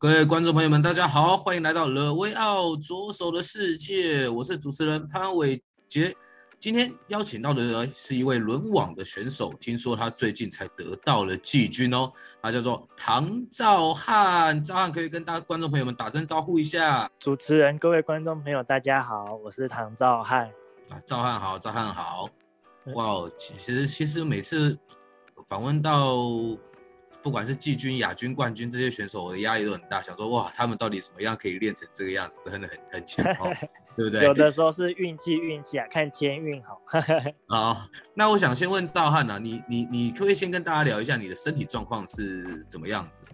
各位观众朋友们，大家好，欢迎来到了维奥左手的世界，我是主持人潘伟杰。今天邀请到的是一位轮网的选手，听说他最近才得到了季军哦，他叫做唐兆翰，兆翰可以跟大家观众朋友们打声招呼一下。主持人，各位观众朋友，大家好，我是唐兆翰。啊，兆翰好，兆翰好。哇，其实其实每次访问到。不管是季军、亚军、冠军这些选手，我的压力都很大，想说哇，他们到底怎么样可以练成这个样子，真的很很强哦，对不对？有的时候是运气，运气啊，看天运好。好，那我想先问兆翰啊，你你你可不可以先跟大家聊一下你的身体状况是怎么样子的？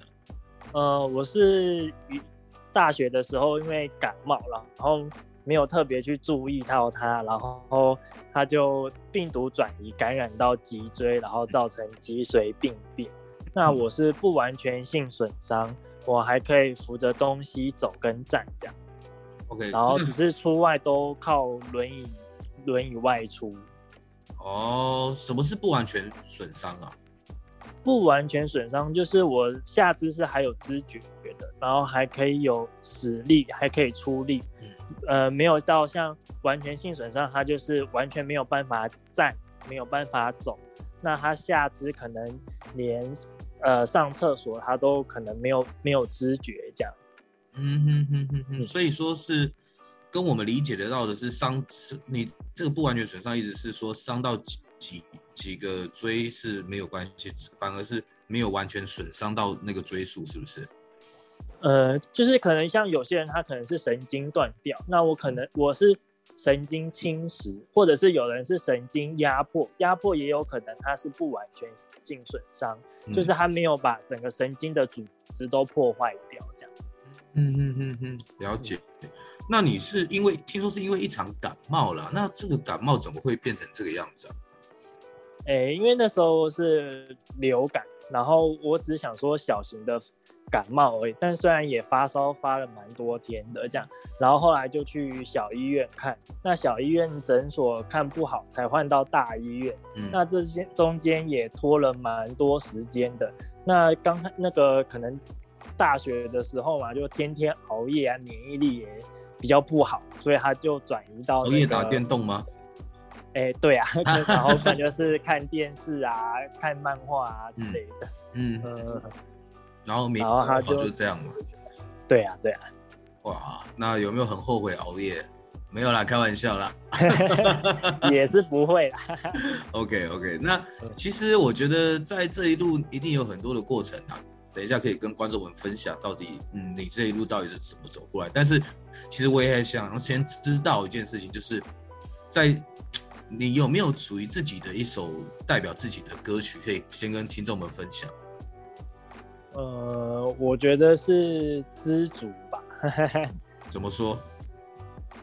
呃，我是大学的时候因为感冒了，然后没有特别去注意到它，然后它就病毒转移感染到脊椎，然后造成脊髓病变。那我是不完全性损伤，我还可以扶着东西走跟站这样。OK，然后只是出外都靠轮椅，轮椅外出。哦，什么是不完全损伤啊？不完全损伤就是我下肢是还有知觉的，然后还可以有使力，还可以出力。嗯、呃，没有到像完全性损伤，它就是完全没有办法站，没有办法走。那它下肢可能连。呃，上厕所他都可能没有没有知觉这样，嗯哼哼哼哼，所以说是跟我们理解得到的是伤是你这个不完全损伤，意思是说伤到几几几个椎是没有关系，反而是没有完全损伤到那个椎数，是不是？呃，就是可能像有些人他可能是神经断掉，那我可能我是。神经侵蚀，或者是有人是神经压迫，压迫也有可能他是不完全性损伤，嗯、就是他没有把整个神经的组织都破坏掉，这样。嗯嗯嗯嗯，了解。那你是因为听说是因为一场感冒了，那这个感冒怎么会变成这个样子啊？哎、欸，因为那时候是流感，然后我只想说小型的。感冒而已，但虽然也发烧发了蛮多天的这样，然后后来就去小医院看，那小医院诊所看不好，才换到大医院。嗯，那这些中间也拖了蛮多时间的。那刚那个可能大学的时候嘛，就天天熬夜啊，免疫力也比较不好，所以他就转移到、那个、熬夜打电动吗？哎、欸，对啊，然后可能就是看电视啊，看漫画啊之类的。嗯。嗯然后，然后他就就这样嘛。对呀，对呀。哇，那有没有很后悔熬夜？没有啦，开玩笑啦。也是不会啦。OK OK，那其实我觉得在这一路一定有很多的过程啊。等一下可以跟观众们分享到底，嗯，你这一路到底是怎么走过来。但是其实我也很想先知道一件事情，就是在你有没有属于自己的一首代表自己的歌曲，可以先跟听众们分享。呃，我觉得是知足吧。怎么说？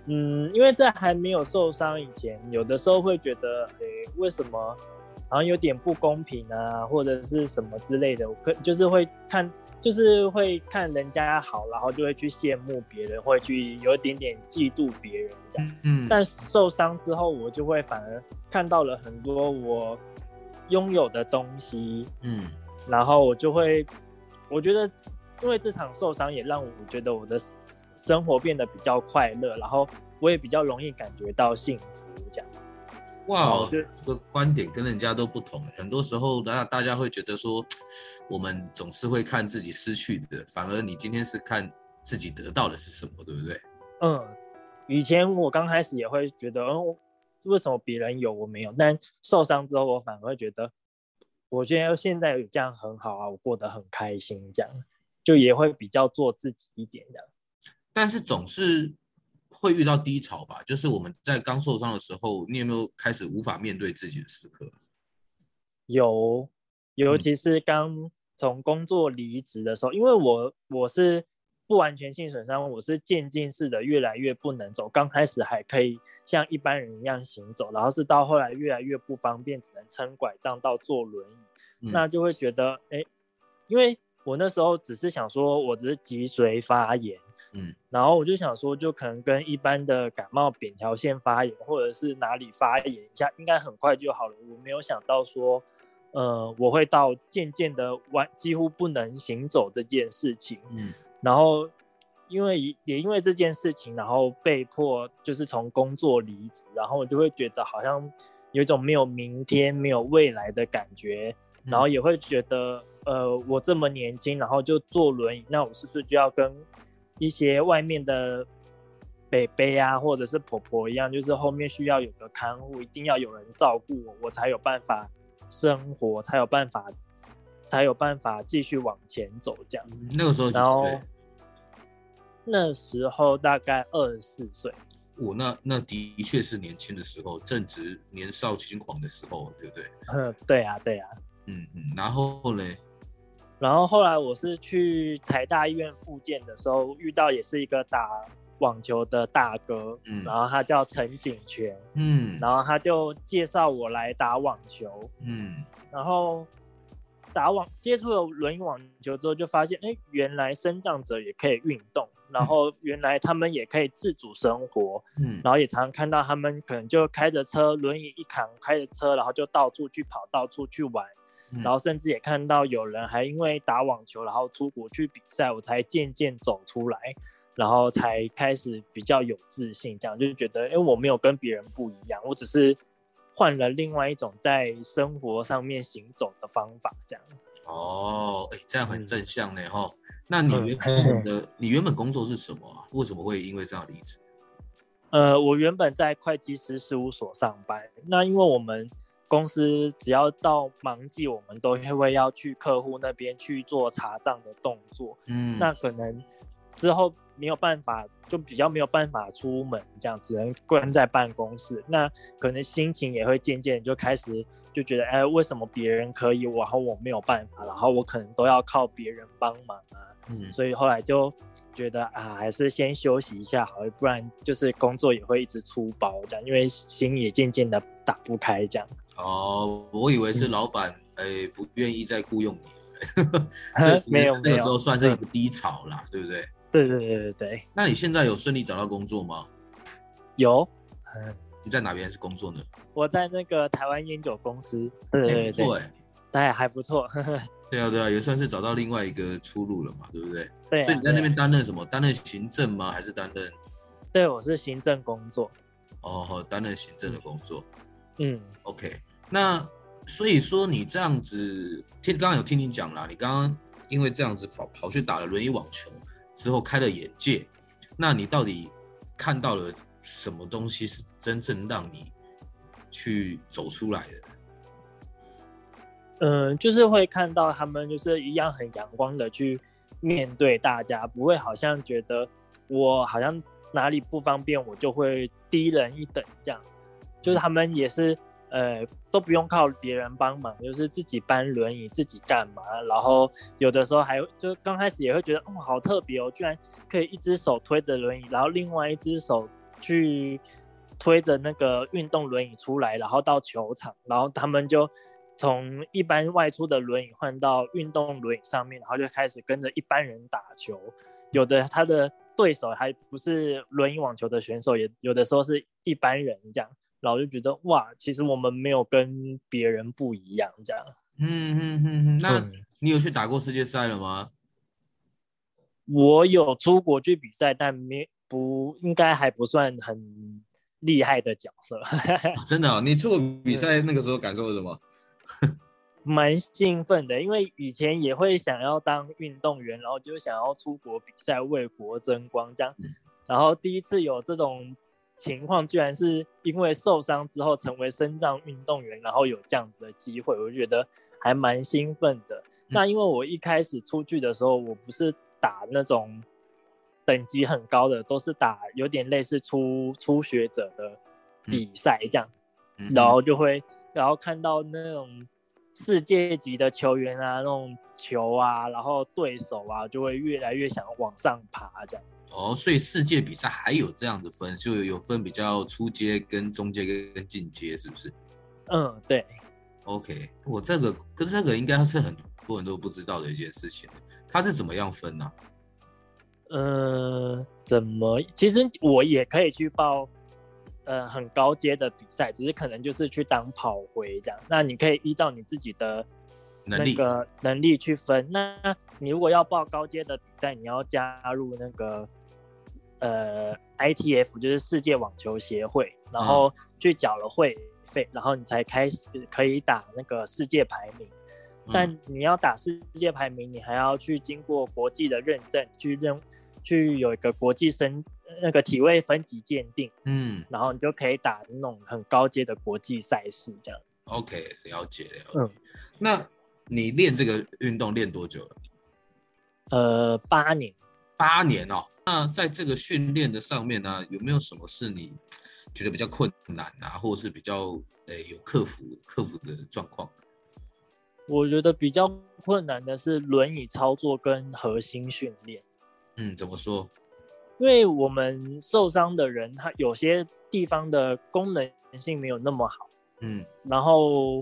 嗯，因为在还没有受伤以前，有的时候会觉得，哎、欸，为什么好像有点不公平啊，或者是什么之类的。我可就是会看，就是会看人家好，然后就会去羡慕别人，会去有一点点嫉妒别人这样。嗯。但受伤之后，我就会反而看到了很多我拥有的东西。嗯。然后我就会。我觉得，因为这场受伤也让我觉得我的生活变得比较快乐，然后我也比较容易感觉到幸福。这样，哇，这个观点跟人家都不同。很多时候，大大家会觉得说，我们总是会看自己失去的，反而你今天是看自己得到的是什么，对不对？嗯，以前我刚开始也会觉得，嗯，为什么别人有我没有？但受伤之后，我反而会觉得。我觉得现在有这样很好啊，我过得很开心，这样就也会比较做自己一点这样。但是总是会遇到低潮吧？就是我们在刚受伤的时候，你有没有开始无法面对自己的时刻？有，尤其是刚从工作离职的时候，嗯、因为我我是不完全性损伤，我是渐进式的，越来越不能走。刚开始还可以像一般人一样行走，然后是到后来越来越不方便，只能撑拐杖到坐轮椅，嗯、那就会觉得，哎，因为我那时候只是想说，我只是脊髓发炎，嗯，然后我就想说，就可能跟一般的感冒扁桃腺发炎，或者是哪里发炎一下，应该很快就好了。我没有想到说。呃，我会到渐渐的完几乎不能行走这件事情，嗯，然后因为也因为这件事情，然后被迫就是从工作离职，然后我就会觉得好像有一种没有明天、没有未来的感觉，然后也会觉得，呃，我这么年轻，然后就坐轮椅，那我是不是就要跟一些外面的北北啊，或者是婆婆一样，就是后面需要有个看护，一定要有人照顾我，我才有办法。生活才有办法，才有办法继续往前走。这样，那个时候，然后那时候大概二十四岁。我、哦、那那的确是年轻的时候，正值年少轻狂的时候，对不对？嗯，对啊，对啊。嗯嗯，然后嘞？然后后来我是去台大医院复健的时候，遇到也是一个打。网球的大哥，嗯，然后他叫陈景全，嗯，然后他就介绍我来打网球，嗯，然后打网接触了轮椅网球之后，就发现，哎，原来身障者也可以运动，然后原来他们也可以自主生活，嗯，然后也常常看到他们可能就开着车，轮椅一扛，开着车，然后就到处去跑，到处去玩，嗯，然后甚至也看到有人还因为打网球，然后出国去比赛，我才渐渐走出来。然后才开始比较有自信，这样就是觉得，哎，我没有跟别人不一样，我只是换了另外一种在生活上面行走的方法，这样。哦，哎，这样很正向呢，哈、嗯。那你原本的、嗯、你原本工作是什么啊？为什么会因为这样离职？呃，我原本在会计师事务所上班，那因为我们公司只要到忙季，我们都会要去客户那边去做查账的动作，嗯，那可能之后。没有办法，就比较没有办法出门，这样只能关在办公室。那可能心情也会渐渐就开始就觉得，哎，为什么别人可以，然后我没有办法，然后我可能都要靠别人帮忙啊。嗯，所以后来就觉得啊，还是先休息一下好，不然就是工作也会一直出包这样，因为心也渐渐的打不开这样。哦，我以为是老板哎、嗯、不愿意再雇佣你，没有，那个时候算是一个低潮啦，嗯、对不对？对对对对对，那你现在有顺利找到工作吗？有，你在哪边是工作呢？我在那个台湾烟酒公司，对对对，对，哎，还不错。对啊对啊，也算是找到另外一个出路了嘛，对不对？对啊。所以你在那边担任什么？担任行政吗？还是担任？对，我是行政工作。哦，担任行政的工作。嗯，OK。那所以说你这样子，听刚刚有听你讲啦，你刚刚因为这样子跑跑去打了轮椅网球。之后开了眼界，那你到底看到了什么东西是真正让你去走出来的？嗯，就是会看到他们就是一样很阳光的去面对大家，不会好像觉得我好像哪里不方便，我就会低人一等这样，就是他们也是。呃，都不用靠别人帮忙，就是自己搬轮椅，自己干嘛。然后有的时候还就刚开始也会觉得，哦，好特别哦，居然可以一只手推着轮椅，然后另外一只手去推着那个运动轮椅出来，然后到球场，然后他们就从一般外出的轮椅换到运动轮椅上面，然后就开始跟着一般人打球。有的他的对手还不是轮椅网球的选手，也有的时候是一般人这样。然后就觉得哇，其实我们没有跟别人不一样，这样。嗯嗯嗯嗯。那你有去打过世界赛了吗？我有出国去比赛，但没不应该还不算很厉害的角色。哦、真的、哦，你出国比赛那个时候感受是什么？蛮兴奋的，因为以前也会想要当运动员，然后就想要出国比赛为国争光这样。嗯、然后第一次有这种。情况居然是因为受伤之后成为身障运动员，然后有这样子的机会，我觉得还蛮兴奋的。嗯、那因为我一开始出去的时候，我不是打那种等级很高的，都是打有点类似初初学者的比赛这样，嗯、然后就会然后看到那种世界级的球员啊，那种球啊，然后对手啊，就会越来越想往上爬这样。哦，所以世界比赛还有这样子分，就有分比较初阶、跟中阶、跟进阶，是不是？嗯，对。OK，我这个跟这个应该是很多人都不知道的一件事情，它是怎么样分呢、啊？呃，怎么？其实我也可以去报，呃，很高阶的比赛，只是可能就是去当跑回这样。那你可以依照你自己的那个能力去分。那你如果要报高阶的比赛，你要加入那个。呃，ITF 就是世界网球协会，然后去缴了会费，然后你才开始可以打那个世界排名。但你要打世界排名，你还要去经过国际的认证，去认，去有一个国际身那个体位分级鉴定，嗯，然后你就可以打那种很高阶的国际赛事，这样。OK，了解了解。嗯，那你练这个运动练多久了？呃，八年。八年哦。那在这个训练的上面呢、啊，有没有什么是你觉得比较困难啊，或者是比较诶、欸、有克服克服的状况？我觉得比较困难的是轮椅操作跟核心训练。嗯，怎么说？因为我们受伤的人，他有些地方的功能性没有那么好。嗯，然后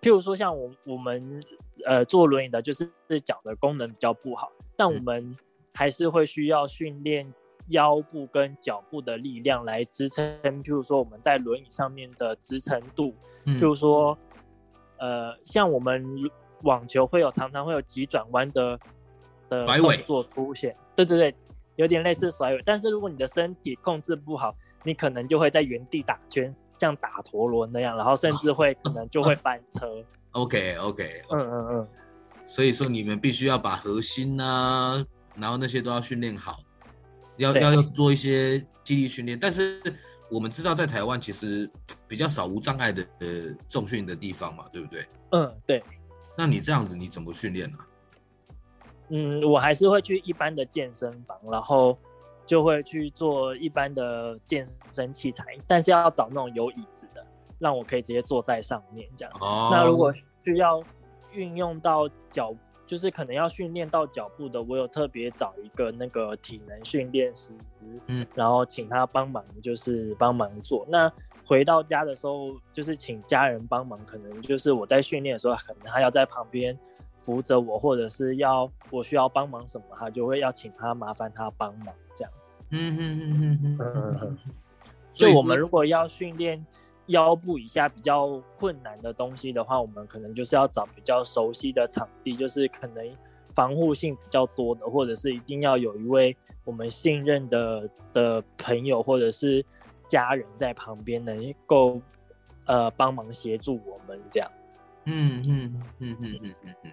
譬如说像我我们呃坐轮椅的，就是脚的功能比较不好，但我们、嗯。还是会需要训练腰部跟脚部的力量来支撑，譬如说我们在轮椅上面的支撑度，譬如说，呃，像我们网球会有常常会有急转弯的的动作出现，对对对，有点类似甩尾，但是如果你的身体控制不好，你可能就会在原地打圈，像打陀螺那样，然后甚至会 可能就会翻车。OK OK，嗯嗯嗯，所以说你们必须要把核心啊。然后那些都要训练好，要要要做一些肌力训练。但是我们知道，在台湾其实比较少无障碍的呃重训的地方嘛，对不对？嗯，对。那你这样子你怎么训练呢？嗯，我还是会去一般的健身房，然后就会去做一般的健身器材，但是要找那种有椅子的，让我可以直接坐在上面这样。哦。那如果需要运用到脚。就是可能要训练到脚步的，我有特别找一个那个体能训练师，嗯，然后请他帮忙，就是帮忙做。那回到家的时候，就是请家人帮忙，可能就是我在训练的时候，可能他要在旁边扶着我，或者是要我需要帮忙什么，他就会要请他麻烦他帮忙这样。嗯嗯嗯嗯嗯嗯。就我们如果要训练。腰部以下比较困难的东西的话，我们可能就是要找比较熟悉的场地，就是可能防护性比较多的，或者是一定要有一位我们信任的的朋友或者是家人在旁边，能够呃帮忙协助我们这样。嗯嗯嗯嗯嗯嗯嗯，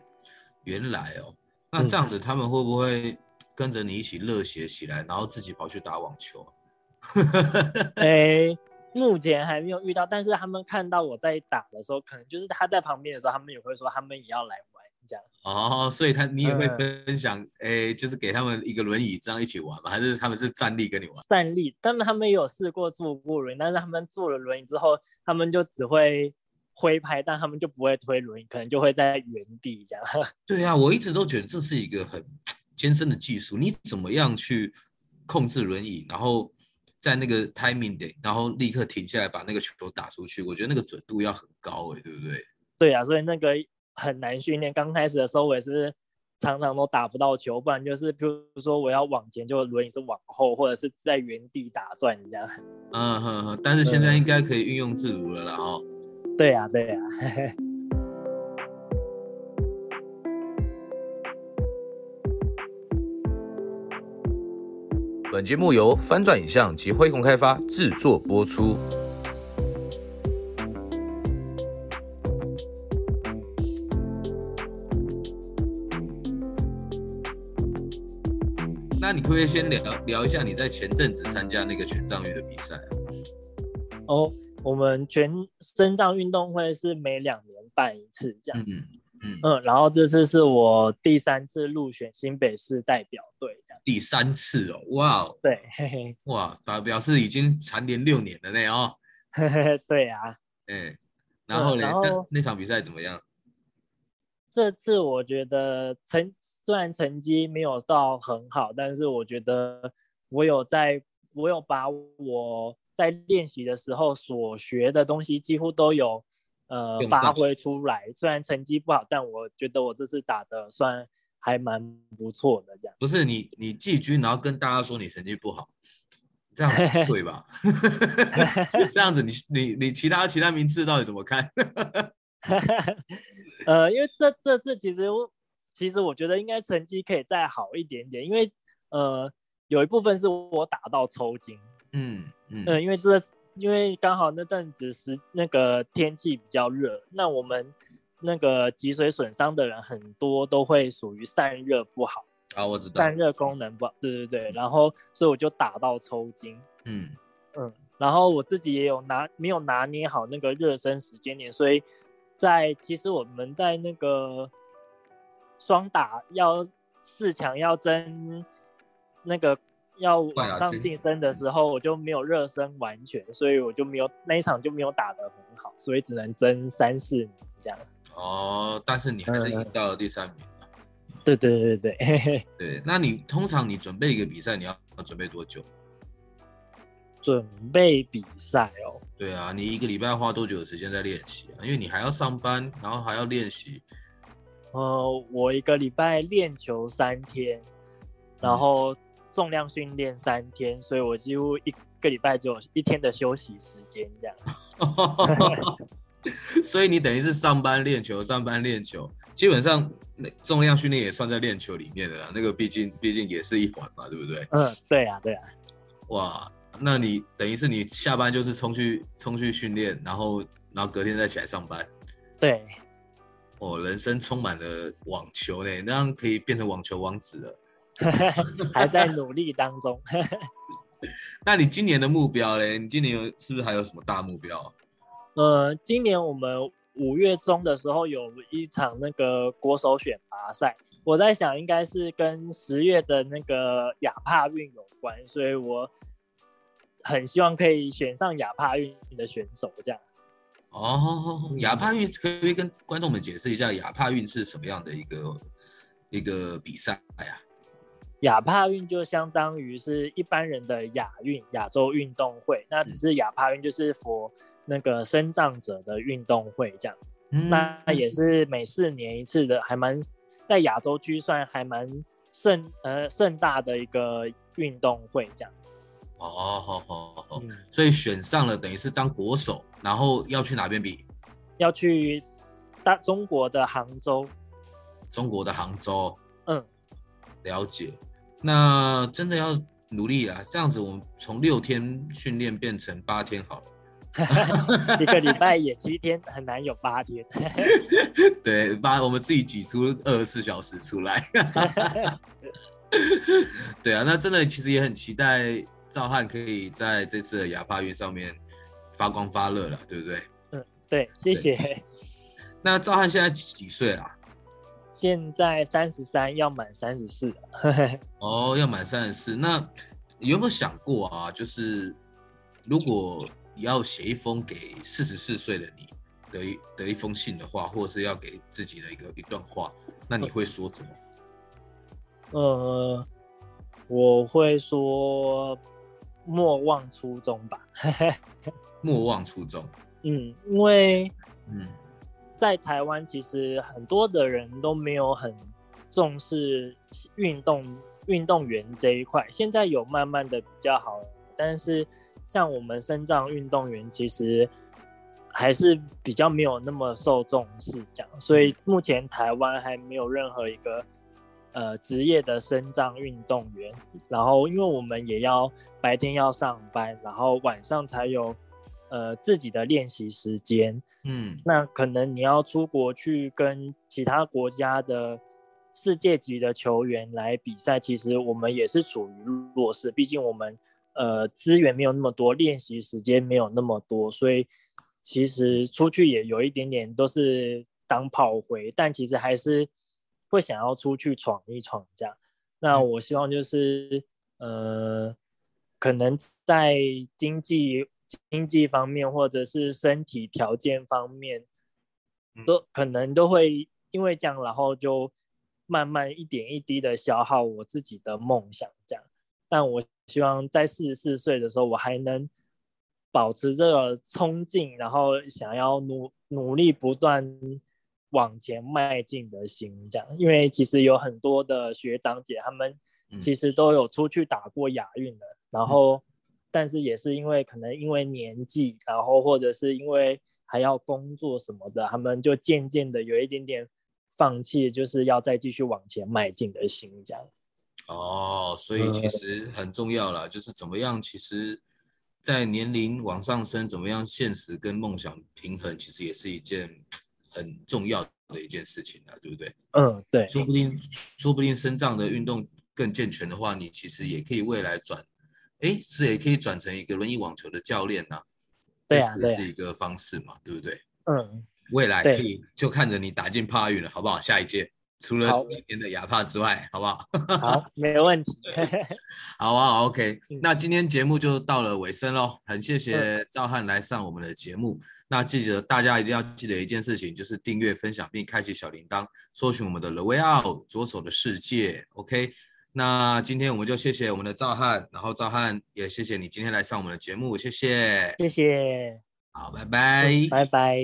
原来哦，那这样子他们会不会跟着你一起热血起来，然后自己跑去打网球？哎、欸。目前还没有遇到，但是他们看到我在打的时候，可能就是他在旁边的时候，他们也会说他们也要来玩这样。哦，所以他你也会分享，哎、嗯欸，就是给他们一个轮椅这样一起玩吗？还是他们是站立跟你玩？站立，但是他们也有试过坐过轮椅，但是他们坐了轮椅之后，他们就只会挥拍，但他们就不会推轮椅，可能就会在原地这样。对、啊，我一直都觉得这是一个很 艰深的技术，你怎么样去控制轮椅，然后？在那个 timing 点，然后立刻停下来把那个球打出去，我觉得那个准度要很高哎，对不对？对啊，所以那个很难训练。刚开始的时候，我也是常常都打不到球，不然就是比如说我要往前，就轮椅是往后，或者是在原地打转这样。嗯哼哼，但是现在应该可以运用自如了啦哦。对呀，对呀。本节目由翻转影像及辉洪开发制作播出。那你可不可以先聊聊一下你在前阵子参加那个全障运的比赛啊？哦，我们全身障运动会是每两年办一次，这样。嗯，嗯嗯，然后这次是我第三次入选新北市代表。第三次哦，哇哦，对，嘿嘿，哇，表表示已经蝉联六年了呢哦。嘿嘿，对啊，嗯，然后呢，那那场比赛怎么样？这次我觉得成虽然成绩没有到很好，但是我觉得我有在，我有把我在练习的时候所学的东西几乎都有。呃，发挥出来，虽然成绩不好，但我觉得我这次打的算还蛮不错的。这样不是你，你寄居，然后跟大家说你成绩不好，这样对 吧？这样子你，你你你其他其他名次到底怎么看？呃，因为这这次其实我其实我觉得应该成绩可以再好一点点，因为呃有一部分是我打到抽筋，嗯嗯，呃，因为这。因为刚好那阵子是那个天气比较热，那我们那个脊髓损伤的人很多都会属于散热不好啊，我知道散热功能不好，对对对，然后所以我就打到抽筋，嗯嗯，然后我自己也有拿没有拿捏好那个热身时间点，所以在其实我们在那个双打要四强要争那个。要往上晋升的时候，我就没有热身完全，所以我就没有那一场就没有打得很好，所以只能争三四名这样。哦，但是你还是赢到了第三名。对对对对对。对，那你通常你准备一个比赛，你要准备多久？准备比赛哦。对啊，你一个礼拜花多久的时间在练习啊？因为你还要上班，然后还要练习。呃，我一个礼拜练球三天，然后。重量训练三天，所以我几乎一个礼拜只有一天的休息时间，这样。所以你等于是上班练球，上班练球，基本上重量训练也算在练球里面的啦。那个毕竟毕竟也是一环嘛，对不对？嗯，对啊，对啊。哇，那你等于是你下班就是冲去冲去训练，然后然后隔天再起来上班。对。哦，人生充满了网球呢，那样可以变成网球王子了。还在努力当中。那你今年的目标嘞？你今年有是不是还有什么大目标？呃，今年我们五月中的时候有一场那个国手选拔赛，我在想应该是跟十月的那个亚帕运有关，所以我很希望可以选上亚帕运的选手这样。哦，亚帕运可以跟观众们解释一下亚帕运是什么样的一个一个比赛呀？亚帕运就相当于是一般人的亚运，亚洲运动会，那只是亚帕运就是 for 那个生障者的运动会这样，嗯、那也是每四年一次的，还蛮在亚洲区算还蛮盛呃盛大的一个运动会这样。哦，好好好，嗯、所以选上了等于是当国手，然后要去哪边比？要去大中国的杭州。中国的杭州，嗯，了解。那真的要努力啊！这样子，我们从六天训练变成八天好了。一个礼拜也七天，很难有八天。对，把我们自己挤出二十四小时出来。对啊，那真的其实也很期待赵汉可以在这次的亚帕运上面发光发热了，对不对？嗯，对，谢谢。那赵汉现在几岁了？现在三十三，要满三十四。哦，要满三十四。那有没有想过啊？就是如果要写一封给四十四岁的你的一的一封信的话，或者是要给自己的一个一段话，那你会说什么？呃，我会说莫忘初衷吧。莫忘初衷。嗯，因为嗯。在台湾，其实很多的人都没有很重视运动运动员这一块。现在有慢慢的比较好，但是像我们身障运动员，其实还是比较没有那么受重视。这样，所以目前台湾还没有任何一个呃职业的身障运动员。然后，因为我们也要白天要上班，然后晚上才有呃自己的练习时间。嗯，那可能你要出国去跟其他国家的世界级的球员来比赛，其实我们也是处于弱势，毕竟我们呃资源没有那么多，练习时间没有那么多，所以其实出去也有一点点都是当炮灰，但其实还是会想要出去闯一闯这样。那我希望就是，呃，可能在经济经济方面或者是身体条件方面，都可能都会因为这样，然后就慢慢一点一滴的消耗我自己的梦想这样。但我希望在四十四岁的时候，我还能。保持这个冲劲，然后想要努努力不断往前迈进的心，这样。因为其实有很多的学长姐，他们其实都有出去打过亚运的，嗯、然后，但是也是因为可能因为年纪，然后或者是因为还要工作什么的，他们就渐渐的有一点点放弃，就是要再继续往前迈进的心，这样。哦，所以其实很重要啦，嗯、就是怎么样，其实。在年龄往上升，怎么样现实跟梦想平衡，其实也是一件很重要的一件事情啊，对不对？嗯，对。说不定，说不定身障的运动更健全的话，你其实也可以未来转，哎，是也可以转成一个轮椅网球的教练呐、啊。对啊，这是一个方式嘛，对，不对？嗯。未来可以就看着你打进帕运了，好不好？下一届。除了今天的亚帕之外，好，好不好？好，没问题。好啊，OK。那今天节目就到了尾声喽，很谢谢赵汉来上我们的节目。嗯、那记得大家一定要记得一件事情，就是订阅、分享并开启小铃铛，搜寻我们的 The Way Out 左手的世界。OK。那今天我们就谢谢我们的赵汉，然后赵汉也谢谢你今天来上我们的节目，谢谢，谢谢。好，拜拜，拜拜。